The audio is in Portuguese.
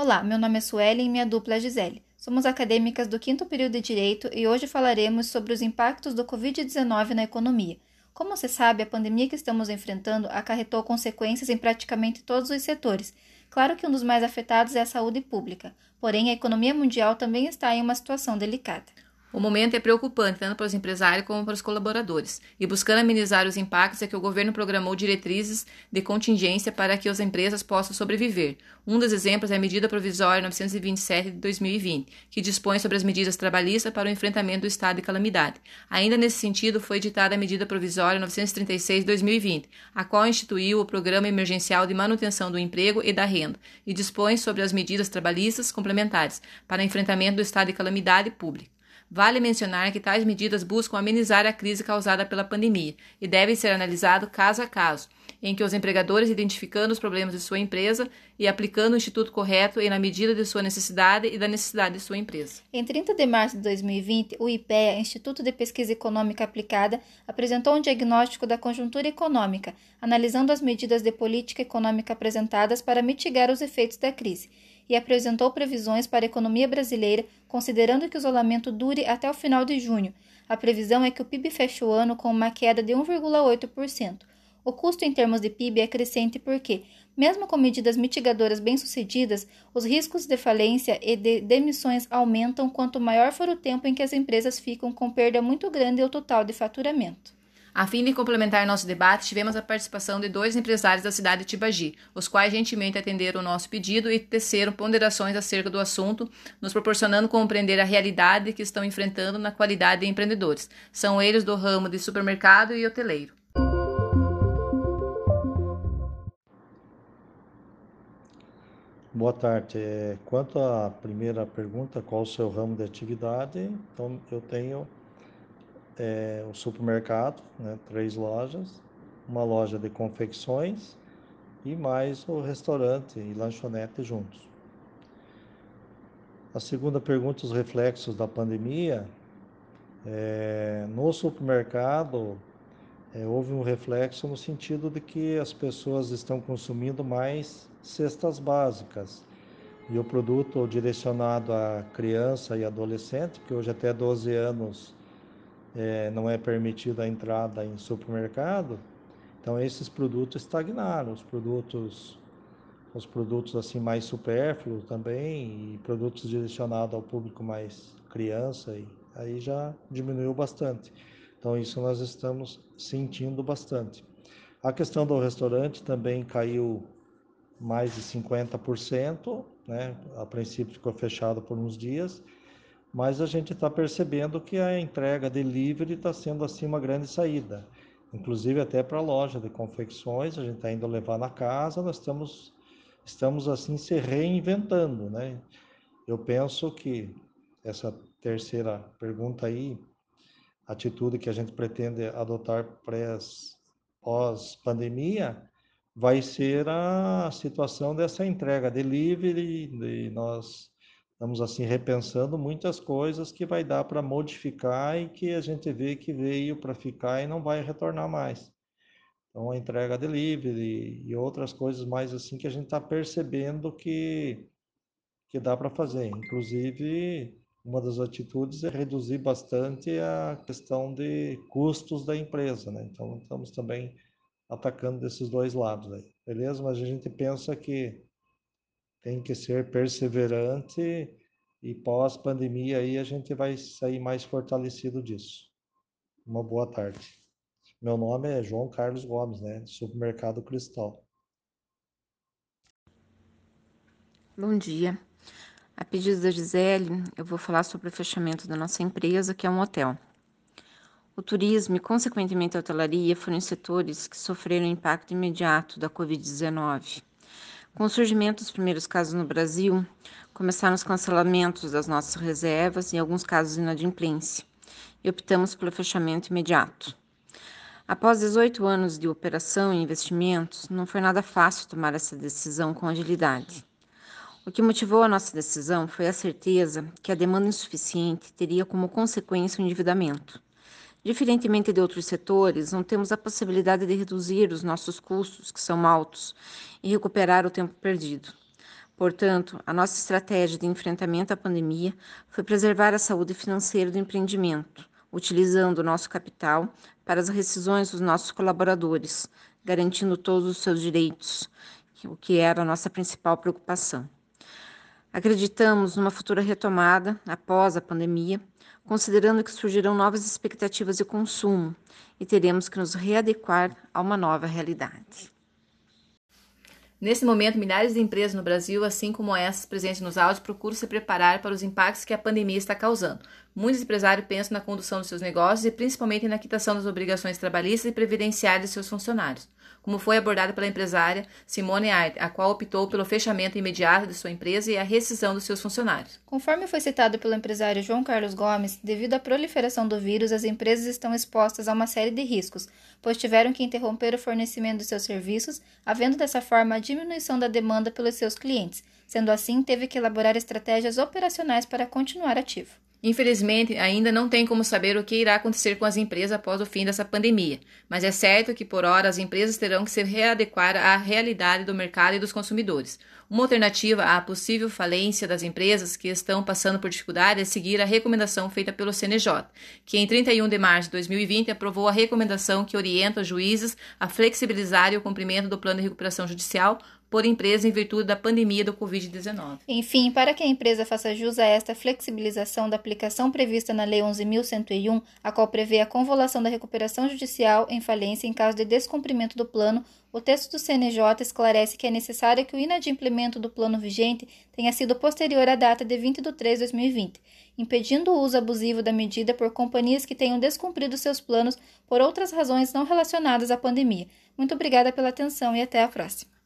Olá, meu nome é Sueli e minha dupla é Gisele. Somos acadêmicas do quinto período de Direito e hoje falaremos sobre os impactos do Covid-19 na economia. Como se sabe, a pandemia que estamos enfrentando acarretou consequências em praticamente todos os setores. Claro que um dos mais afetados é a saúde pública, porém a economia mundial também está em uma situação delicada. O momento é preocupante tanto para os empresários como para os colaboradores, e buscando amenizar os impactos é que o governo programou diretrizes de contingência para que as empresas possam sobreviver. Um dos exemplos é a medida provisória 927 de 2020, que dispõe sobre as medidas trabalhistas para o enfrentamento do estado de calamidade. Ainda nesse sentido, foi editada a medida provisória 936 de 2020, a qual instituiu o Programa Emergencial de Manutenção do Emprego e da Renda, e dispõe sobre as medidas trabalhistas complementares para o enfrentamento do estado de calamidade pública. Vale mencionar que tais medidas buscam amenizar a crise causada pela pandemia e devem ser analisados caso a caso, em que os empregadores identificando os problemas de sua empresa e aplicando o instituto correto e na medida de sua necessidade e da necessidade de sua empresa. Em 30 de março de 2020, o IPEA, Instituto de Pesquisa Econômica Aplicada, apresentou um diagnóstico da conjuntura econômica, analisando as medidas de política econômica apresentadas para mitigar os efeitos da crise e apresentou previsões para a economia brasileira, considerando que o isolamento dure até o final de junho. A previsão é que o PIB feche o ano com uma queda de 1,8%. O custo em termos de PIB é crescente porque, mesmo com medidas mitigadoras bem-sucedidas, os riscos de falência e de demissões aumentam quanto maior for o tempo em que as empresas ficam com perda muito grande ao total de faturamento. A fim de complementar nosso debate, tivemos a participação de dois empresários da cidade de Tibagi, os quais gentilmente atenderam o nosso pedido e teceram ponderações acerca do assunto, nos proporcionando compreender a realidade que estão enfrentando na qualidade de empreendedores. São eles do ramo de supermercado e hoteleiro. Boa tarde. É, quanto à primeira pergunta, qual o seu ramo de atividade? Então, eu tenho é, o supermercado, né, três lojas, uma loja de confecções e mais o restaurante e lanchonete juntos. A segunda pergunta, os reflexos da pandemia. É, no supermercado, é, houve um reflexo no sentido de que as pessoas estão consumindo mais cestas básicas. E o produto direcionado à criança e adolescente, que hoje até 12 anos é, não é permitida a entrada em supermercado, então esses produtos estagnaram, os produtos os produtos assim mais supérfluos também e produtos direcionados ao público mais criança e aí já diminuiu bastante. Então isso nós estamos sentindo bastante. A questão do restaurante também caiu mais de 50%, né? A princípio ficou fechado por uns dias mas a gente está percebendo que a entrega delivery está sendo assim uma grande saída. Inclusive até para a loja de confecções, a gente está indo levar na casa, nós estamos, estamos assim se reinventando, né? Eu penso que essa terceira pergunta aí, atitude que a gente pretende adotar pós-pandemia, vai ser a situação dessa entrega delivery, de nós estamos assim repensando muitas coisas que vai dar para modificar e que a gente vê que veio para ficar e não vai retornar mais. Então a entrega delivery e outras coisas mais assim que a gente está percebendo que que dá para fazer. Inclusive uma das atitudes é reduzir bastante a questão de custos da empresa, né? Então estamos também atacando desses dois lados aí, beleza? Mas a gente pensa que tem que ser perseverante e pós-pandemia aí a gente vai sair mais fortalecido disso. Uma boa tarde. Meu nome é João Carlos Gomes, né, Supermercado Cristal. Bom dia. A pedido da Gisele, eu vou falar sobre o fechamento da nossa empresa, que é um hotel. O turismo e, consequentemente, a hotelaria foram setores que sofreram impacto imediato da Covid-19. Com o surgimento dos primeiros casos no Brasil, começaram os cancelamentos das nossas reservas e, em alguns casos, inadimplência, e optamos pelo fechamento imediato. Após 18 anos de operação e investimentos, não foi nada fácil tomar essa decisão com agilidade. O que motivou a nossa decisão foi a certeza que a demanda insuficiente teria como consequência o endividamento. Diferentemente de outros setores, não temos a possibilidade de reduzir os nossos custos, que são altos, e recuperar o tempo perdido. Portanto, a nossa estratégia de enfrentamento à pandemia foi preservar a saúde financeira do empreendimento, utilizando o nosso capital para as rescisões dos nossos colaboradores, garantindo todos os seus direitos, o que era a nossa principal preocupação. Acreditamos numa futura retomada após a pandemia, considerando que surgirão novas expectativas de consumo e teremos que nos readequar a uma nova realidade. Nesse momento, milhares de empresas no Brasil, assim como essas presentes nos áudios, procuram se preparar para os impactos que a pandemia está causando. Muitos empresários pensam na condução dos seus negócios e principalmente na quitação das obrigações trabalhistas e previdenciárias de seus funcionários como foi abordado pela empresária Simone Ait, a qual optou pelo fechamento imediato de sua empresa e a rescisão dos seus funcionários. Conforme foi citado pelo empresário João Carlos Gomes, devido à proliferação do vírus, as empresas estão expostas a uma série de riscos, pois tiveram que interromper o fornecimento de seus serviços, havendo dessa forma a diminuição da demanda pelos seus clientes. Sendo assim, teve que elaborar estratégias operacionais para continuar ativo. Infelizmente, ainda não tem como saber o que irá acontecer com as empresas após o fim dessa pandemia, mas é certo que por hora as empresas terão que se readequar à realidade do mercado e dos consumidores. Uma alternativa à possível falência das empresas que estão passando por dificuldade é seguir a recomendação feita pelo CNJ, que em 31 de março de 2020 aprovou a recomendação que orienta os juízes a flexibilizar o cumprimento do plano de recuperação judicial por empresa em virtude da pandemia do Covid-19. Enfim, para que a empresa faça jus a esta flexibilização da aplicação prevista na Lei 11.101, a qual prevê a convolução da recuperação judicial em falência em caso de descumprimento do plano, o texto do CNJ esclarece que é necessário que o inadimplemento do plano vigente tenha sido posterior à data de 20 de 3 de 2020, impedindo o uso abusivo da medida por companhias que tenham descumprido seus planos por outras razões não relacionadas à pandemia. Muito obrigada pela atenção e até a próxima.